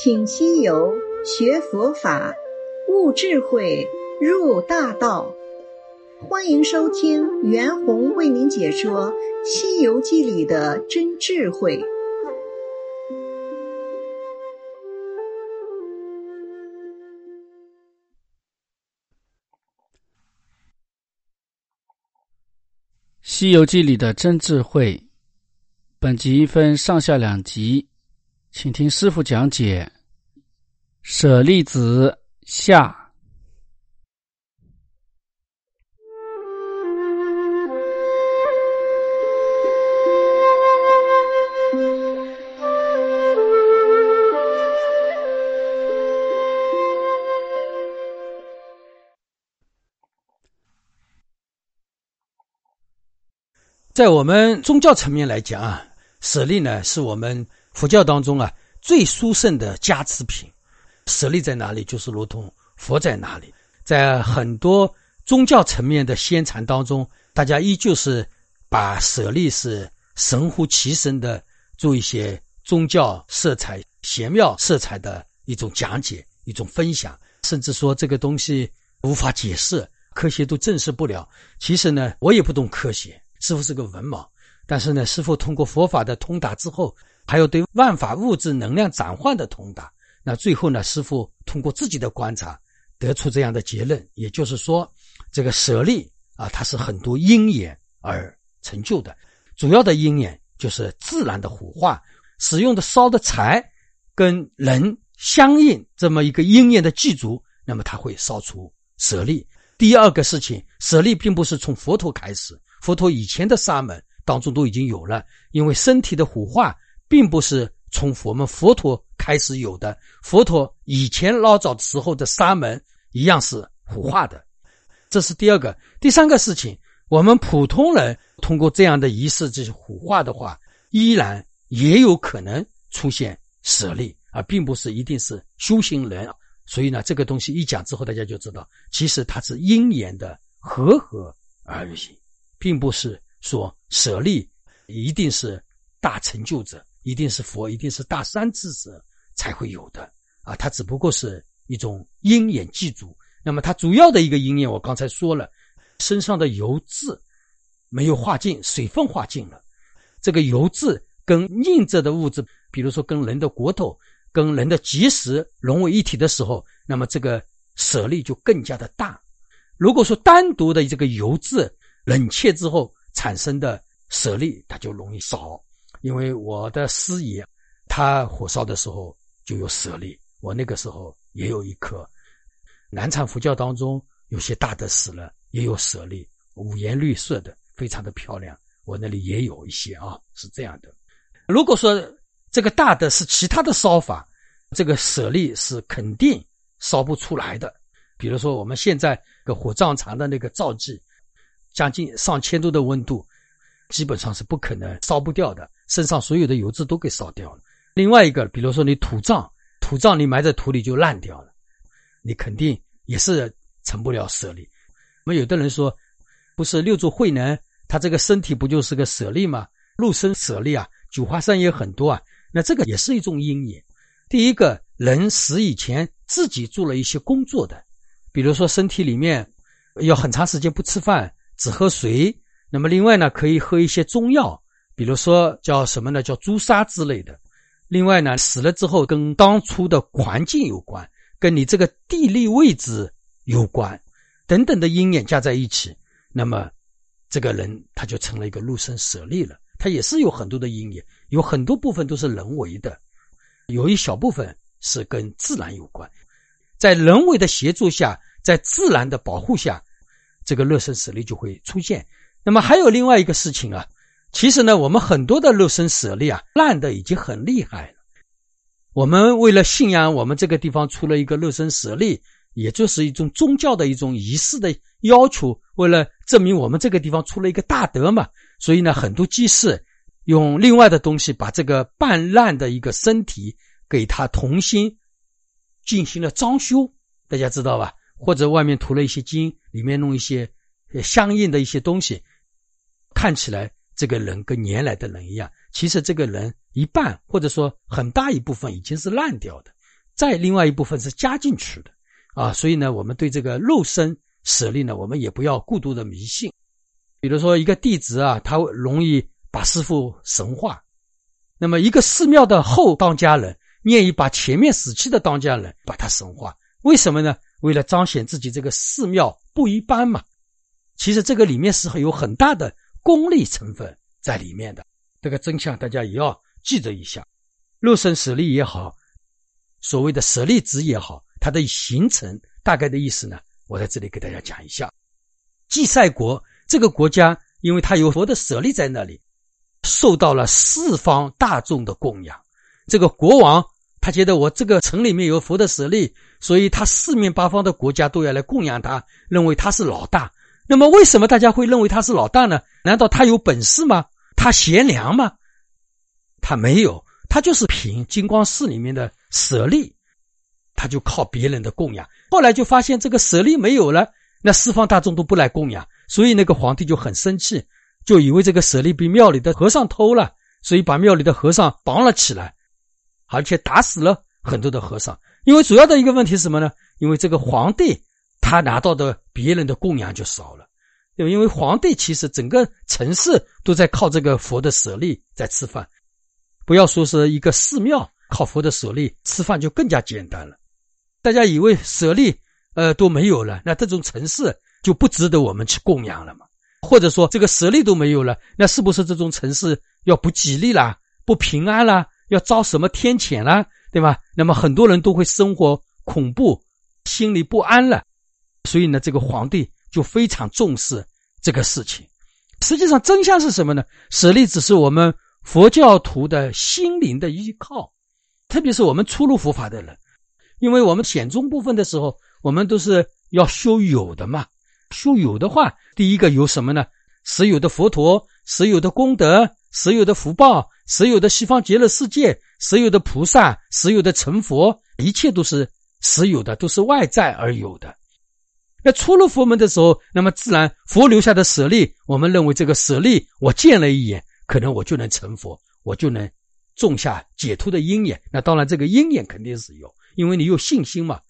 请西游学佛法，悟智慧，入大道。欢迎收听袁弘为您解说《西游记》里的真智慧。《西游记》里的真智慧，本集分上下两集。请听师傅讲解《舍利子》下。在我们宗教层面来讲啊，舍利呢是我们。佛教当中啊，最殊胜的加持品，舍利在哪里，就是如同佛在哪里。在很多宗教层面的宣传当中，大家依旧是把舍利是神乎其神的，做一些宗教色彩、玄妙色彩的一种讲解、一种分享，甚至说这个东西无法解释，科学都证实不了。其实呢，我也不懂科学，师傅是个文盲，但是呢，师傅通过佛法的通达之后。还有对万法物质能量转换的通达，那最后呢？师傅通过自己的观察得出这样的结论，也就是说，这个舍利啊，它是很多因缘而成就的。主要的因缘就是自然的火化，使用的烧的柴跟人相应，这么一个因缘的具足，那么它会烧出舍利。第二个事情，舍利并不是从佛陀开始，佛陀以前的沙门当中都已经有了，因为身体的火化。并不是从我们佛陀开始有的，佛陀以前老早的时候的沙门一样是火化的，这是第二个。第三个事情，我们普通人通过这样的仪式，这些火化的话，依然也有可能出现舍利，而并不是一定是修行人。所以呢，这个东西一讲之后，大家就知道，其实它是因缘的和合而已，并不是说舍利一定是大成就者。一定是佛，一定是大三智者才会有的啊！它只不过是一种因缘具足。那么它主要的一个因缘，我刚才说了，身上的油渍没有化尽，水分化尽了。这个油渍跟硬着的物质，比如说跟人的骨头、跟人的结石融为一体的时候，那么这个舍利就更加的大。如果说单独的这个油渍冷却之后产生的舍利，它就容易少。因为我的师爷，他火烧的时候就有舍利，我那个时候也有一颗。南禅佛教当中有些大的死了，也有舍利，五颜六色的，非常的漂亮。我那里也有一些啊，是这样的。如果说这个大的是其他的烧法，这个舍利是肯定烧不出来的。比如说我们现在个火葬场的那个灶具，将近上千度的温度，基本上是不可能烧不掉的。身上所有的油脂都给烧掉了。另外一个，比如说你土葬，土葬你埋在土里就烂掉了，你肯定也是成不了舍利。那么有的人说，不是六祖慧能他这个身体不就是个舍利吗？肉身舍利啊，九华山也很多啊。那这个也是一种因缘。第一个人死以前自己做了一些工作的，比如说身体里面要很长时间不吃饭，只喝水。那么另外呢，可以喝一些中药。比如说叫什么呢？叫朱砂之类的。另外呢，死了之后跟当初的环境有关，跟你这个地理位置有关，等等的因缘加在一起，那么这个人他就成了一个入生舍利了。他也是有很多的因缘，有很多部分都是人为的，有一小部分是跟自然有关。在人为的协助下，在自然的保护下，这个乐生舍利就会出现。那么还有另外一个事情啊。其实呢，我们很多的肉身舍利啊，烂的已经很厉害了。我们为了信仰，我们这个地方出了一个肉身舍利，也就是一种宗教的一种仪式的要求。为了证明我们这个地方出了一个大德嘛，所以呢，很多祭祀用另外的东西把这个半烂的一个身体给它重新进行了装修，大家知道吧？或者外面涂了一些金，里面弄一些相应的一些东西，看起来。这个人跟原来的人一样，其实这个人一半或者说很大一部分已经是烂掉的。再另外一部分是加进去的啊。所以呢，我们对这个肉身舍利呢，我们也不要过度的迷信。比如说一个弟子啊，他容易把师傅神化，那么一个寺庙的后当家人愿意把前面死去的当家人把他神化，为什么呢？为了彰显自己这个寺庙不一般嘛。其实这个里面是有很大的功利成分在里面的，这个真相大家也要记得一下。肉身舍利也好，所谓的舍利子也好，它的形成大概的意思呢，我在这里给大家讲一下。祭赛国这个国家，因为它有佛的舍利在那里，受到了四方大众的供养。这个国王他觉得我这个城里面有佛的舍利，所以他四面八方的国家都要来供养他，认为他是老大。那么，为什么大家会认为他是老大呢？难道他有本事吗？他贤良吗？他没有，他就是凭金光寺里面的舍利，他就靠别人的供养。后来就发现这个舍利没有了，那四方大众都不来供养，所以那个皇帝就很生气，就以为这个舍利被庙里的和尚偷了，所以把庙里的和尚绑了起来，而且打死了很多的和尚。因为主要的一个问题是什么呢？因为这个皇帝。他拿到的别人的供养就少了，因为皇帝其实整个城市都在靠这个佛的舍利在吃饭，不要说是一个寺庙靠佛的舍利吃饭就更加简单了。大家以为舍利呃都没有了，那这种城市就不值得我们去供养了嘛？或者说这个舍利都没有了，那是不是这种城市要不吉利啦、不平安啦、要遭什么天谴啦，对吧？那么很多人都会生活恐怖、心里不安了。所以呢，这个皇帝就非常重视这个事情。实际上，真相是什么呢？舍利只是我们佛教徒的心灵的依靠，特别是我们初入佛法的人，因为我们显宗部分的时候，我们都是要修有的嘛。修有的话，第一个有什么呢？实有的佛陀，实有的功德，实有的福报，实有的西方极乐世界，实有的菩萨，实有的成佛，一切都是实有的，都是外在而有的。那出了佛门的时候，那么自然佛留下的舍利，我们认为这个舍利，我见了一眼，可能我就能成佛，我就能种下解脱的因缘。那当然，这个因缘肯定是有，因为你有信心嘛。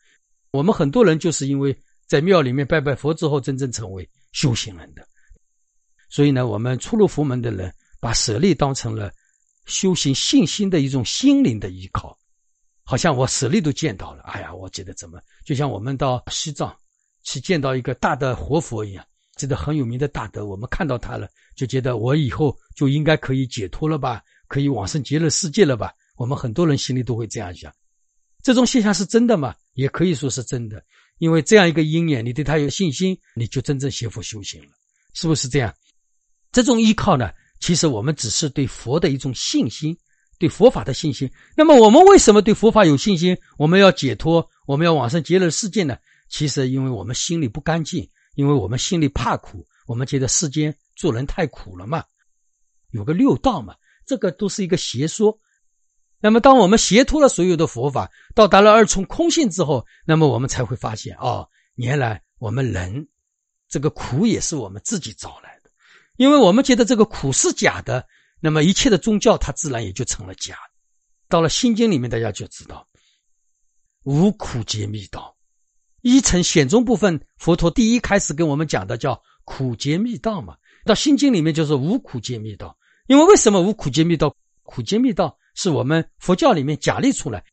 我们很多人就是因为在庙里面拜拜佛之后，真正成为修行人的。所以呢，我们出入佛门的人，把舍利当成了修行信心的一种心灵的依靠，好像我舍利都见到了。哎呀，我觉得怎么，就像我们到西藏。去见到一个大的活佛一样，这个很有名的大德，我们看到他了，就觉得我以后就应该可以解脱了吧，可以往生极乐世界了吧？我们很多人心里都会这样想。这种现象是真的吗？也可以说是真的，因为这样一个因缘，你对他有信心，你就真正学佛修行了，是不是这样？这种依靠呢，其实我们只是对佛的一种信心，对佛法的信心。那么我们为什么对佛法有信心？我们要解脱，我们要往生极乐世界呢？其实，因为我们心里不干净，因为我们心里怕苦，我们觉得世间做人太苦了嘛，有个六道嘛，这个都是一个邪说。那么，当我们学脱了所有的佛法，到达了二重空性之后，那么我们才会发现，哦，原来我们人这个苦也是我们自己找来的，因为我们觉得这个苦是假的，那么一切的宗教它自然也就成了假。到了心经里面，大家就知道，无苦皆密道。一层显宗部分，佛陀第一开始跟我们讲的叫苦劫密道嘛。到心经里面就是无苦劫密道，因为为什么无苦劫密道？苦劫密道是我们佛教里面假立出来，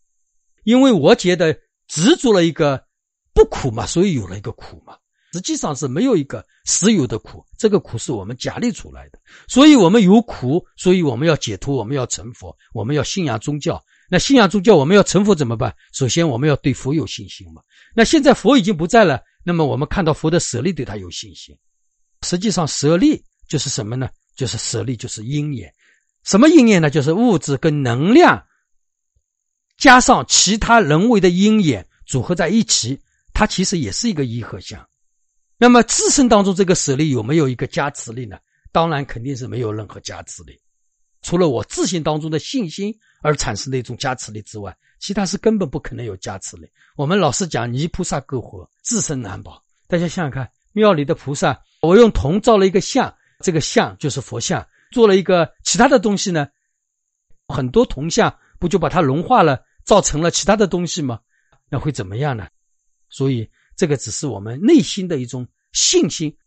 因为我觉得执着了一个不苦嘛，所以有了一个苦嘛。实际上是没有一个实有的苦，这个苦是我们假立出来的。所以我们有苦，所以我们要解脱，我们要成佛，我们要信仰宗教。那信仰宗教，我们要成佛怎么办？首先，我们要对佛有信心嘛。那现在佛已经不在了，那么我们看到佛的舍利，对他有信心。实际上，舍利就是什么呢？就是舍利，就是因缘。什么因缘呢？就是物质跟能量加上其他人为的因缘组合在一起，它其实也是一个一合相。那么自身当中这个舍利有没有一个加持力呢？当然肯定是没有任何加持力。除了我自信当中的信心而产生的一种加持力之外，其他是根本不可能有加持力。我们老是讲泥菩萨够活，自身难保。大家想想看，庙里的菩萨，我用铜造了一个像，这个像就是佛像，做了一个其他的东西呢，很多铜像不就把它融化了，造成了其他的东西吗？那会怎么样呢？所以这个只是我们内心的一种信心。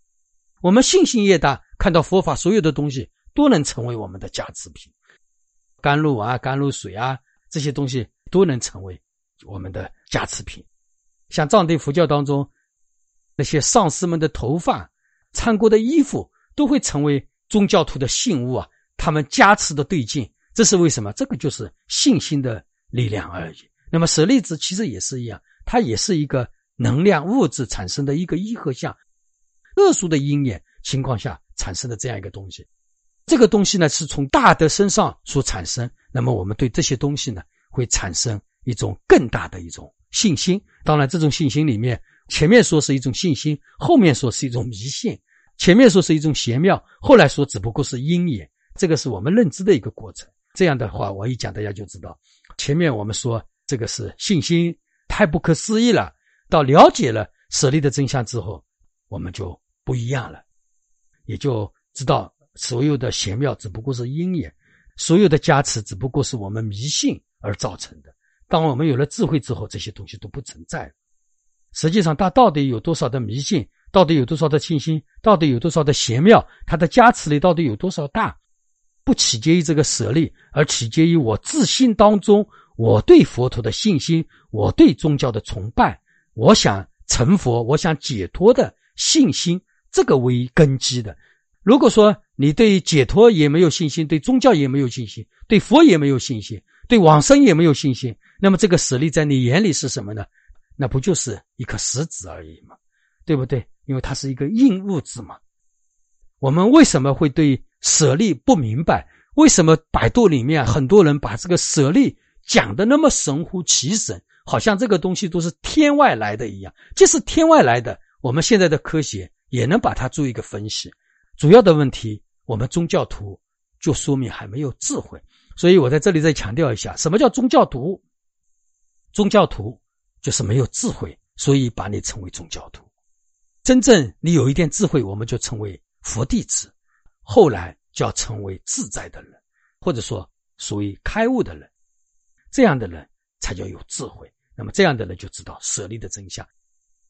我们信心越大，看到佛法所有的东西都能成为我们的加持品，甘露啊、甘露水啊这些东西都能成为我们的加持品。像藏地佛教当中那些上师们的头发、穿过的衣服，都会成为宗教徒的信物啊，他们加持的对境。这是为什么？这个就是信心的力量而已。那么舍利子其实也是一样，它也是一个能量物质产生的一个一合相。特殊的因缘情况下产生的这样一个东西，这个东西呢是从大德身上所产生。那么我们对这些东西呢会产生一种更大的一种信心。当然，这种信心里面，前面说是一种信心，后面说是一种迷信。前面说是一种邪妙，后来说只不过是因缘。这个是我们认知的一个过程。这样的话，我一讲大家就知道，前面我们说这个是信心太不可思议了。到了解了舍利的真相之后，我们就。不一样了，也就知道所有的玄妙只不过是因缘，所有的加持只不过是我们迷信而造成的。当我们有了智慧之后，这些东西都不存在了。实际上，它到底有多少的迷信，到底有多少的信心，到底有多少的玄妙，它的加持力到底有多少大，不取决于这个舍利，而取决于我自信当中我对佛陀的信心，我对宗教的崇拜，我想成佛，我想解脱的信心。这个为根基的，如果说你对解脱也没有信心，对宗教也没有信心，对佛也没有信心，对往生也没有信心，那么这个舍利在你眼里是什么呢？那不就是一颗石子而已吗？对不对？因为它是一个硬物质嘛。我们为什么会对舍利不明白？为什么百度里面很多人把这个舍利讲的那么神乎其神，好像这个东西都是天外来的一样？即使天外来的，我们现在的科学。也能把它做一个分析，主要的问题，我们宗教徒就说明还没有智慧，所以我在这里再强调一下，什么叫宗教徒？宗教徒就是没有智慧，所以把你称为宗教徒。真正你有一点智慧，我们就称为佛弟子，后来就要成为自在的人，或者说属于开悟的人，这样的人才叫有智慧。那么这样的人就知道舍利的真相。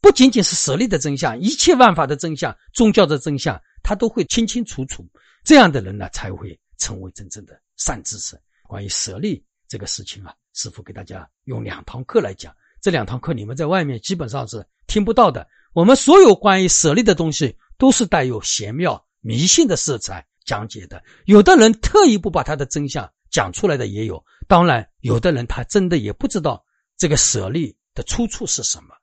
不仅仅是舍利的真相，一切万法的真相、宗教的真相，他都会清清楚楚。这样的人呢，才会成为真正的善知识。关于舍利这个事情啊，师傅给大家用两堂课来讲。这两堂课你们在外面基本上是听不到的。我们所有关于舍利的东西，都是带有玄妙迷信的色彩讲解的。有的人特意不把他的真相讲出来的也有。当然，有的人他真的也不知道这个舍利的出处是什么。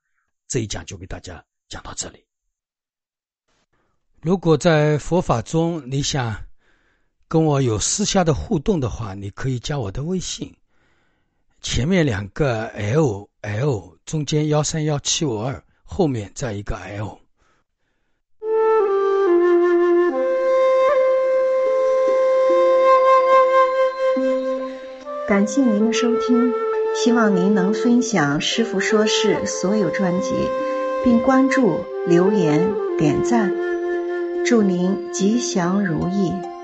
这一讲就给大家讲到这里。如果在佛法中你想跟我有私下的互动的话，你可以加我的微信，前面两个 L L，中间幺三幺七五二，后面再一个 L。感谢您的收听。希望您能分享《师傅说事》所有专辑，并关注、留言、点赞。祝您吉祥如意。